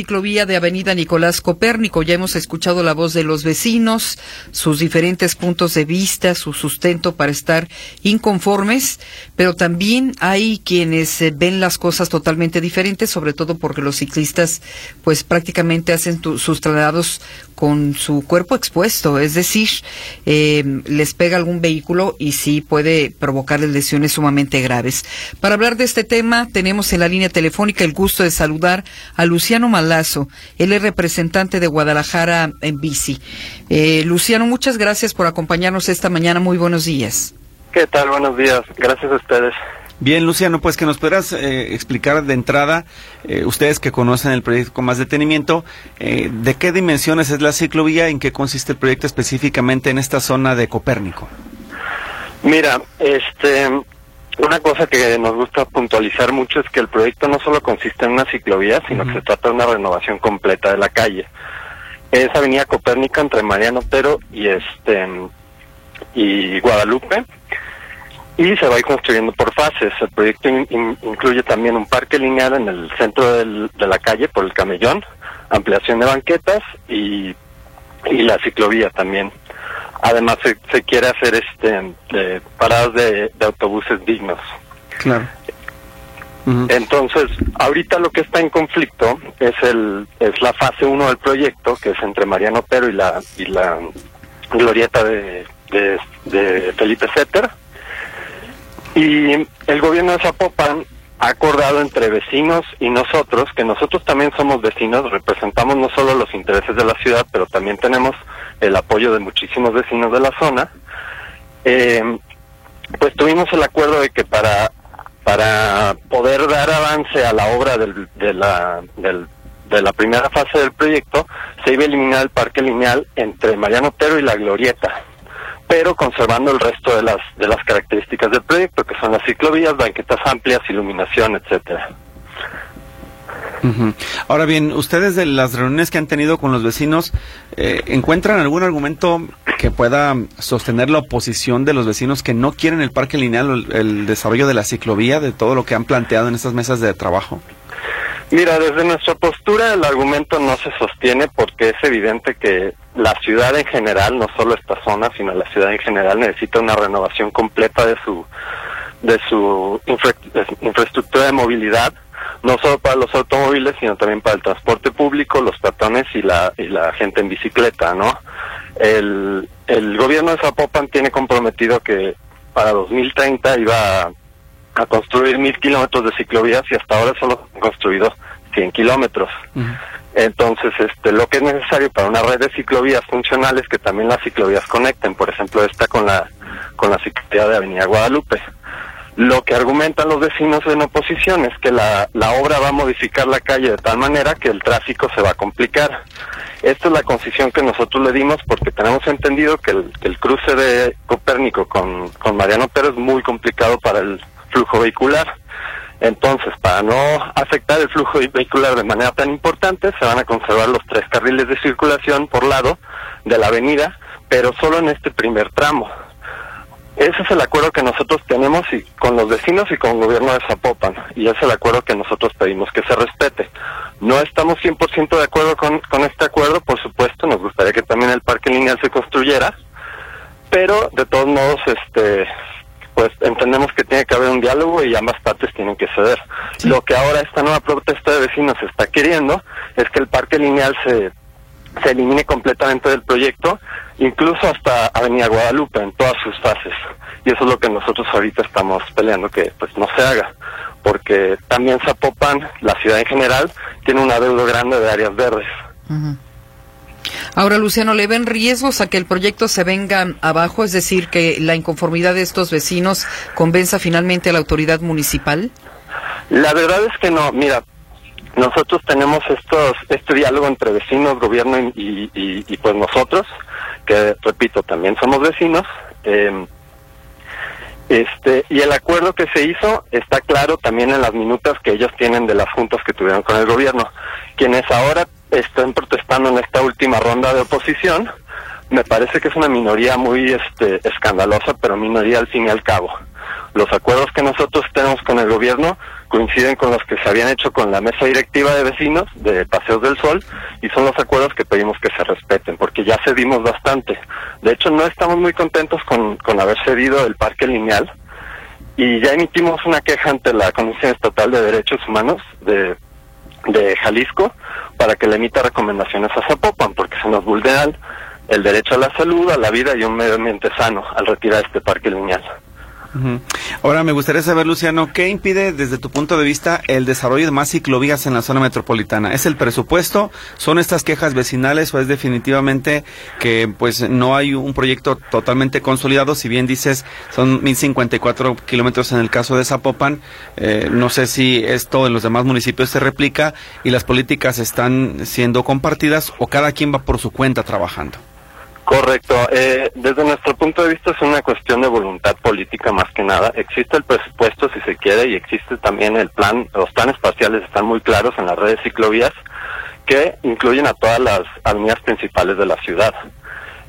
ciclovía de Avenida Nicolás Copérnico. Ya hemos escuchado la voz de los vecinos, sus diferentes puntos de vista, su sustento para estar inconformes, pero también hay quienes eh, ven las cosas totalmente diferentes, sobre todo porque los ciclistas pues prácticamente hacen sus traslados con su cuerpo expuesto, es decir, eh, les pega algún vehículo y sí puede provocarles lesiones sumamente graves. Para hablar de este tema, tenemos en la línea telefónica el gusto de saludar a Luciano Malazo. Él es representante de Guadalajara en bici. Eh, Luciano, muchas gracias por acompañarnos esta mañana. Muy buenos días. ¿Qué tal? Buenos días. Gracias a ustedes. Bien, Luciano, pues que nos podrás eh, explicar de entrada, eh, ustedes que conocen el proyecto con más detenimiento, eh, de qué dimensiones es la ciclovía y en qué consiste el proyecto específicamente en esta zona de Copérnico. Mira, este, una cosa que nos gusta puntualizar mucho es que el proyecto no solo consiste en una ciclovía, sino que se trata de una renovación completa de la calle. Es Avenida Copérnico entre Mariano Otero y este y Guadalupe y se va a ir construyendo por fases. El proyecto incluye también un parque lineal en el centro de la calle por el camellón, ampliación de banquetas y, y la ciclovía también. Además se, quiere hacer este paradas de, autobuses dignos. Claro. Entonces, ahorita lo que está en conflicto es el es la fase 1 del proyecto, que es entre Mariano Pero y la y la glorieta de, de, de Felipe Setter y el gobierno de Zapopan acordado entre vecinos y nosotros, que nosotros también somos vecinos, representamos no solo los intereses de la ciudad, pero también tenemos el apoyo de muchísimos vecinos de la zona, eh, pues tuvimos el acuerdo de que para, para poder dar avance a la obra del, de, la, del, de la primera fase del proyecto, se iba a eliminar el parque lineal entre Mariano Otero y La Glorieta pero conservando el resto de las de las características del proyecto, que son las ciclovías, banquetas amplias, iluminación, etcétera. Ahora bien, ustedes de las reuniones que han tenido con los vecinos, eh, ¿encuentran algún argumento que pueda sostener la oposición de los vecinos que no quieren el parque lineal, el, el desarrollo de la ciclovía, de todo lo que han planteado en estas mesas de trabajo? Mira, desde nuestra postura el argumento no se sostiene porque es evidente que la ciudad en general, no solo esta zona, sino la ciudad en general necesita una renovación completa de su de su infraestructura de movilidad, no solo para los automóviles, sino también para el transporte público, los peatones y la y la gente en bicicleta, ¿no? El el gobierno de Zapopan tiene comprometido que para 2030 iba a a construir mil kilómetros de ciclovías y hasta ahora solo han construido 100 kilómetros. Entonces, este, lo que es necesario para una red de ciclovías funcionales que también las ciclovías conecten, por ejemplo, esta con la con la ciclovía de Avenida Guadalupe. Lo que argumentan los vecinos en oposición es que la, la obra va a modificar la calle de tal manera que el tráfico se va a complicar. Esta es la concisión que nosotros le dimos porque tenemos entendido que el, el cruce de Copérnico con, con Mariano Pérez es muy complicado para el flujo vehicular. Entonces, para no afectar el flujo vehicular de manera tan importante, se van a conservar los tres carriles de circulación por lado de la avenida, pero solo en este primer tramo. Ese es el acuerdo que nosotros tenemos y con los vecinos y con el gobierno de Zapopan, y es el acuerdo que nosotros pedimos que se respete. No estamos 100% de acuerdo con, con este acuerdo, por supuesto, nos gustaría que también el parque lineal se construyera, pero de todos modos este pues entendemos que tiene que haber un diálogo y ambas partes tienen que ceder. Lo que ahora esta nueva protesta de vecinos está queriendo es que el parque lineal se, se elimine completamente del proyecto, incluso hasta Avenida Guadalupe en todas sus fases. Y eso es lo que nosotros ahorita estamos peleando que pues no se haga, porque también Zapopan, la ciudad en general, tiene una deuda grande de áreas verdes. Ahora, Luciano, ¿le ven riesgos a que el proyecto se venga abajo? Es decir, que la inconformidad de estos vecinos convenza finalmente a la autoridad municipal. La verdad es que no. Mira, nosotros tenemos estos, este diálogo entre vecinos, gobierno y, pues nosotros, que repito, también somos vecinos. Em, este, y el acuerdo que se hizo está claro también en las minutas que ellos tienen de las juntas que tuvieron con el gobierno. Quienes ahora estén protestando en esta última ronda de oposición, me parece que es una minoría muy este, escandalosa, pero minoría al fin y al cabo. Los acuerdos que nosotros tenemos con el gobierno coinciden con los que se habían hecho con la mesa directiva de vecinos de Paseos del Sol y son los acuerdos que pedimos que se respeten, porque ya cedimos bastante. De hecho, no estamos muy contentos con, con haber cedido el parque lineal y ya emitimos una queja ante la Comisión Estatal de Derechos Humanos de, de Jalisco para que le emita recomendaciones a Zapopan, porque se nos vulneran el derecho a la salud, a la vida y un medio ambiente sano al retirar este parque lineal. Ahora me gustaría saber, Luciano, ¿qué impide desde tu punto de vista el desarrollo de más ciclovías en la zona metropolitana? ¿Es el presupuesto? ¿Son estas quejas vecinales o es definitivamente que pues no hay un proyecto totalmente consolidado? Si bien dices son 1054 kilómetros en el caso de Zapopan, eh, no sé si esto en los demás municipios se replica y las políticas están siendo compartidas o cada quien va por su cuenta trabajando. Correcto. Eh, desde nuestro punto de vista es una cuestión de voluntad política más que nada. Existe el presupuesto si se quiere y existe también el plan. Los planes parciales están muy claros en las redes ciclovías que incluyen a todas las avenidas principales de la ciudad.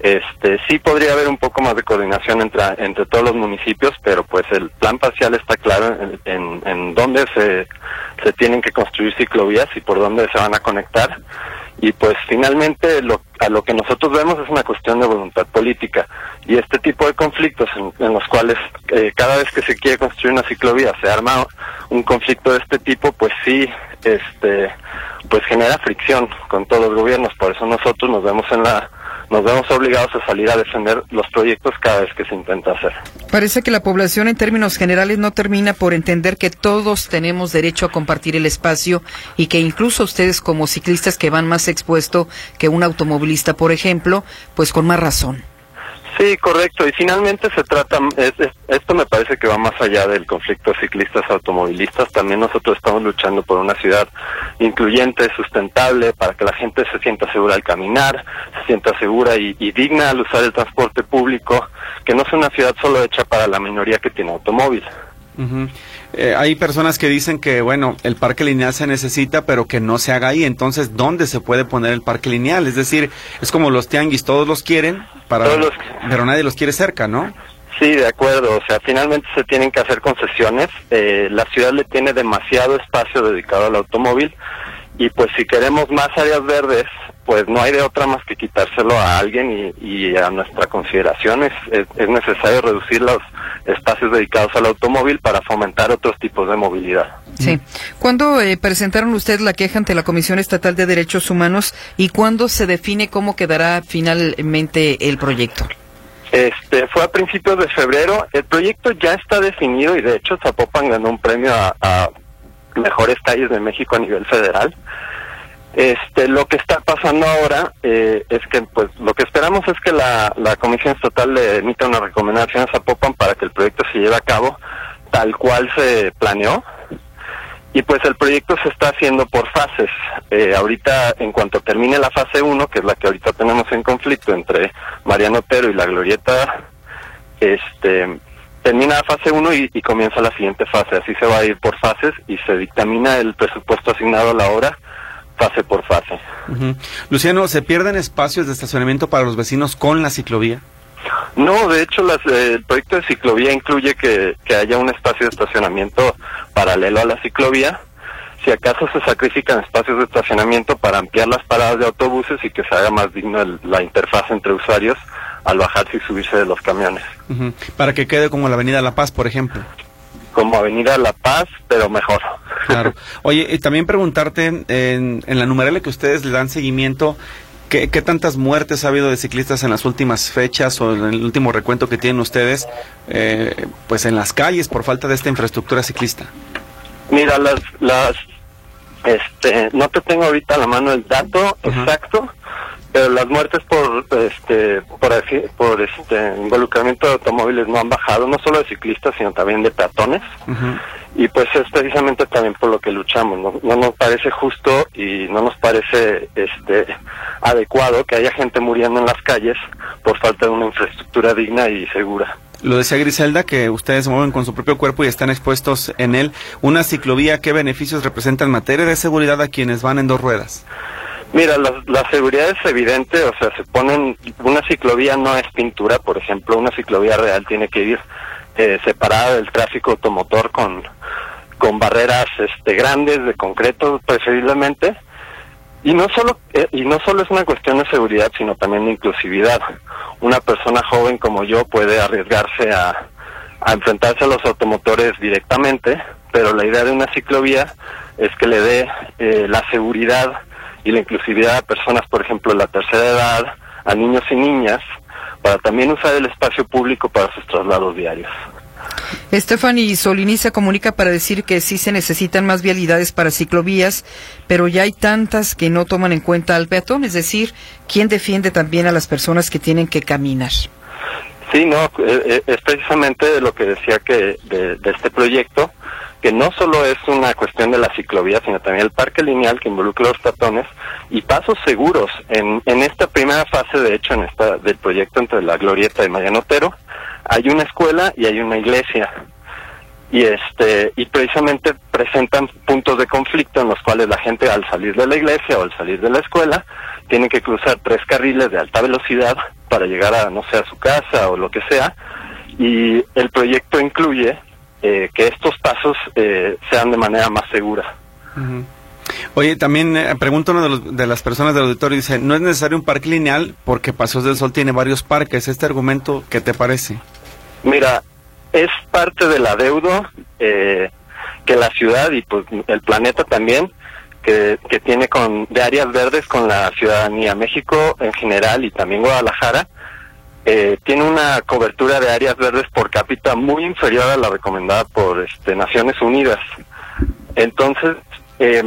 Este, sí podría haber un poco más de coordinación entre, entre todos los municipios, pero pues el plan parcial está claro en, en, en dónde se, se tienen que construir ciclovías y por dónde se van a conectar y pues finalmente lo, a lo que nosotros vemos es una cuestión de voluntad política y este tipo de conflictos en, los cuales eh, cada vez que se quiere construir una ciclovía se arma un conflicto de este tipo pues sí este pues genera fricción con todos los gobiernos. Por eso nosotros nos vemos en la nos vemos obligados a salir a defender los proyectos cada vez que se intenta hacer. Parece que la población en términos generales no termina por entender que todos tenemos derecho a compartir el espacio y que incluso ustedes como ciclistas que van más expuesto que un automovilista, por ejemplo, pues con más razón. Sí, correcto. Y finalmente se trata, esto me parece que va más allá del conflicto ciclistas automovilistas. También nosotros estamos luchando por una ciudad incluyente, sustentable, para que la gente se sienta segura al caminar, se sienta segura y, digna al usar el transporte público, que no sea una ciudad solo hecha para la minoría que tiene automóvil. Eh, hay personas que dicen que, bueno, el parque lineal se necesita, pero que no se haga ahí. Entonces, ¿dónde se puede poner el parque lineal? Es decir, es como los tianguis, todos los quieren, para, pero nadie los quiere cerca, ¿no? Sí, de acuerdo. O sea, finalmente se tienen que hacer concesiones. Eh, la ciudad le tiene demasiado espacio dedicado al automóvil y pues si queremos más áreas verdes, pues no hay de otra más que quitárselo a alguien y, a nuestra consideración es, es, necesario reducir los espacios dedicados al automóvil para fomentar otros tipos de movilidad. Sí. ¿Cuándo eh, presentaron ustedes la queja ante la Comisión Estatal de Derechos Humanos y cuándo se define cómo quedará finalmente el proyecto? Este, fue a principios de febrero. El proyecto ya está definido y de hecho Zapopan ganó un premio a, a mejores calles de México a nivel federal. Este, lo que está pasando ahora eh, es que, pues, lo que esperamos es que la, la Comisión Estatal le emita una recomendación a Zapopan para que el proyecto se lleve a cabo tal cual se planeó. Y pues el proyecto se está haciendo por fases. Eh, ahorita, en cuanto termine la fase 1, que es la que ahorita tenemos en conflicto entre Mariano Otero y la Glorieta, este, termina la fase 1 y, y, comienza la siguiente fase. Así se va a ir por fases y se dictamina el presupuesto asignado a la hora fase por fase. Luciano, ¿se pierden espacios de estacionamiento para los vecinos con la ciclovía? No, de hecho las, eh, el proyecto de ciclovía incluye que, que haya un espacio de estacionamiento paralelo a la ciclovía. Si acaso se sacrifican espacios de estacionamiento para ampliar las paradas de autobuses y que se haga más digno la interfaz entre usuarios al bajarse y subirse de los camiones. Para que quede como la Avenida La Paz, por ejemplo como Avenida La Paz, pero mejor. Claro. Oye, y también preguntarte, en, en la numerela que ustedes le dan seguimiento, ¿Qué, ¿Qué, tantas muertes ha habido de ciclistas en las últimas fechas o en el último recuento que tienen ustedes, eh, pues en las calles por falta de esta infraestructura ciclista? Mira, las, las, este, no te tengo ahorita a la mano el dato exacto, pero las muertes por este por por este involucramiento de automóviles no han bajado no solo de ciclistas sino también de peatones y pues es precisamente también por lo que luchamos no, no nos parece justo y no nos parece este adecuado que haya gente muriendo en las calles por falta de una infraestructura digna y segura lo decía Griselda, que ustedes se mueven con su propio cuerpo y están expuestos en él. Una ciclovía, ¿qué beneficios representa en materia de seguridad a quienes van en dos ruedas? Mira, la, seguridad es evidente, o sea, se ponen, una ciclovía no es pintura, por ejemplo, una ciclovía real tiene que ir eh, separada del tráfico automotor con, con barreras este, grandes de concreto preferiblemente. Y no solo eh, y no solo es una cuestión de seguridad, sino también de inclusividad. Una persona joven como yo puede arriesgarse a, a enfrentarse a los automotores directamente, pero la idea de una ciclovía es que le dé eh, la seguridad y la inclusividad a personas, por ejemplo, de la tercera edad, a niños y niñas, para también usar el espacio público para sus traslados diarios. Stephanie Solini se comunica para decir que sí se necesitan más vialidades para ciclovías, pero ya hay tantas que no toman en cuenta al peatón, es decir, ¿quién defiende también a las personas que tienen que caminar? Sí, no, eh, eh, es precisamente lo que decía que de, de este proyecto, que no solo es una cuestión de la ciclovía, sino también el parque lineal que involucra los peatones y pasos seguros. En, en esta primera fase, de hecho, en esta del proyecto entre la Glorieta y Mariano Otero, hay una escuela y hay una iglesia. Y este y precisamente presentan puntos de conflicto en los cuales la gente al salir de la iglesia o al salir de la escuela tiene que cruzar tres carriles de alta velocidad para llegar a no sé a su casa o lo que sea y el proyecto incluye eh, que estos pasos eh, sean de manera más segura. Oye, también eh, pregunto una de, los, de, las personas del auditorio, dice, no es necesario un parque lineal porque Pasos del Sol tiene varios parques. ¿Este argumento qué te parece? Mira, es parte del adeudo eh, que la ciudad y pues el planeta también que, que tiene con de áreas verdes con la ciudadanía. México en general y también Guadalajara eh, tiene una cobertura de áreas verdes por cápita muy inferior a la recomendada por este, Naciones Unidas. Entonces, eh,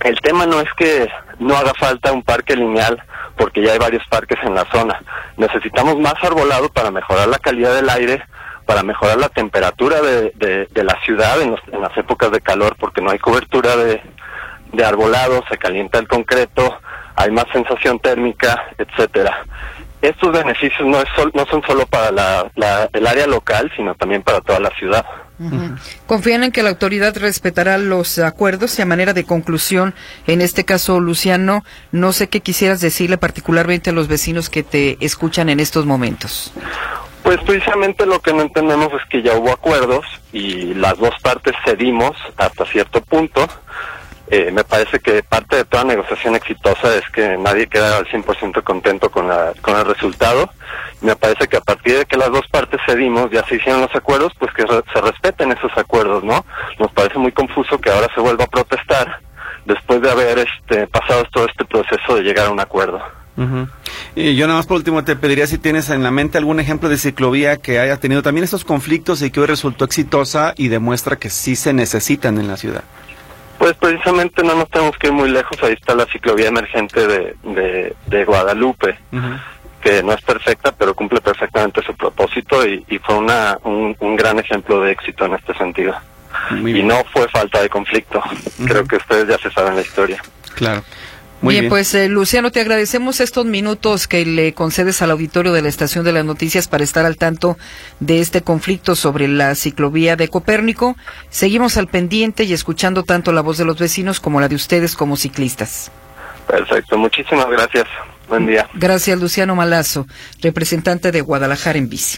el tema no es que no haga falta un parque lineal, porque ya hay varios parques en la zona. Necesitamos más arbolado para mejorar la calidad del aire, para mejorar la temperatura de, de, de la ciudad en, las épocas de calor, porque no hay cobertura de, de arbolado, se calienta el concreto, hay más sensación térmica, etcétera estos beneficios no, es sol, no son solo para la, la, el área local, sino también para toda la ciudad. Uh -huh. ¿Confían en que la autoridad respetará los acuerdos y a manera de conclusión, en este caso, Luciano, no sé qué quisieras decirle particularmente a los vecinos que te escuchan en estos momentos? Pues precisamente lo que no entendemos es que ya hubo acuerdos y las dos partes cedimos hasta cierto punto. Eh, me parece que parte de toda negociación exitosa es que nadie queda al 100% contento con, la, con el resultado. Me parece que a partir de que las dos partes cedimos, ya se hicieron los acuerdos, pues que re se respeten esos acuerdos, ¿no? Nos parece muy confuso que ahora se vuelva a protestar después de haber este, pasado todo este proceso de llegar a un acuerdo. Y yo nada más por último te pediría si tienes en la mente algún ejemplo de ciclovía que haya tenido también estos conflictos y que hoy resultó exitosa y demuestra que sí se necesitan en la ciudad. Pues precisamente no nos tenemos que ir muy lejos, ahí está la ciclovía emergente de, de, de Guadalupe, uh -huh. que no es perfecta, pero cumple perfectamente su propósito y, y fue una, un, un, gran ejemplo de éxito en este sentido. Muy y no fue falta de conflicto, uh -huh. creo que ustedes ya se saben la historia. Claro. Muy bien, bien, pues eh, Luciano, te agradecemos estos minutos que le concedes al auditorio de la Estación de las Noticias para estar al tanto de este conflicto sobre la ciclovía de Copérnico. Seguimos al pendiente y escuchando tanto la voz de los vecinos como la de ustedes como ciclistas. Perfecto, muchísimas gracias. Buen día. Gracias, Luciano Malazo, representante de Guadalajara en bici.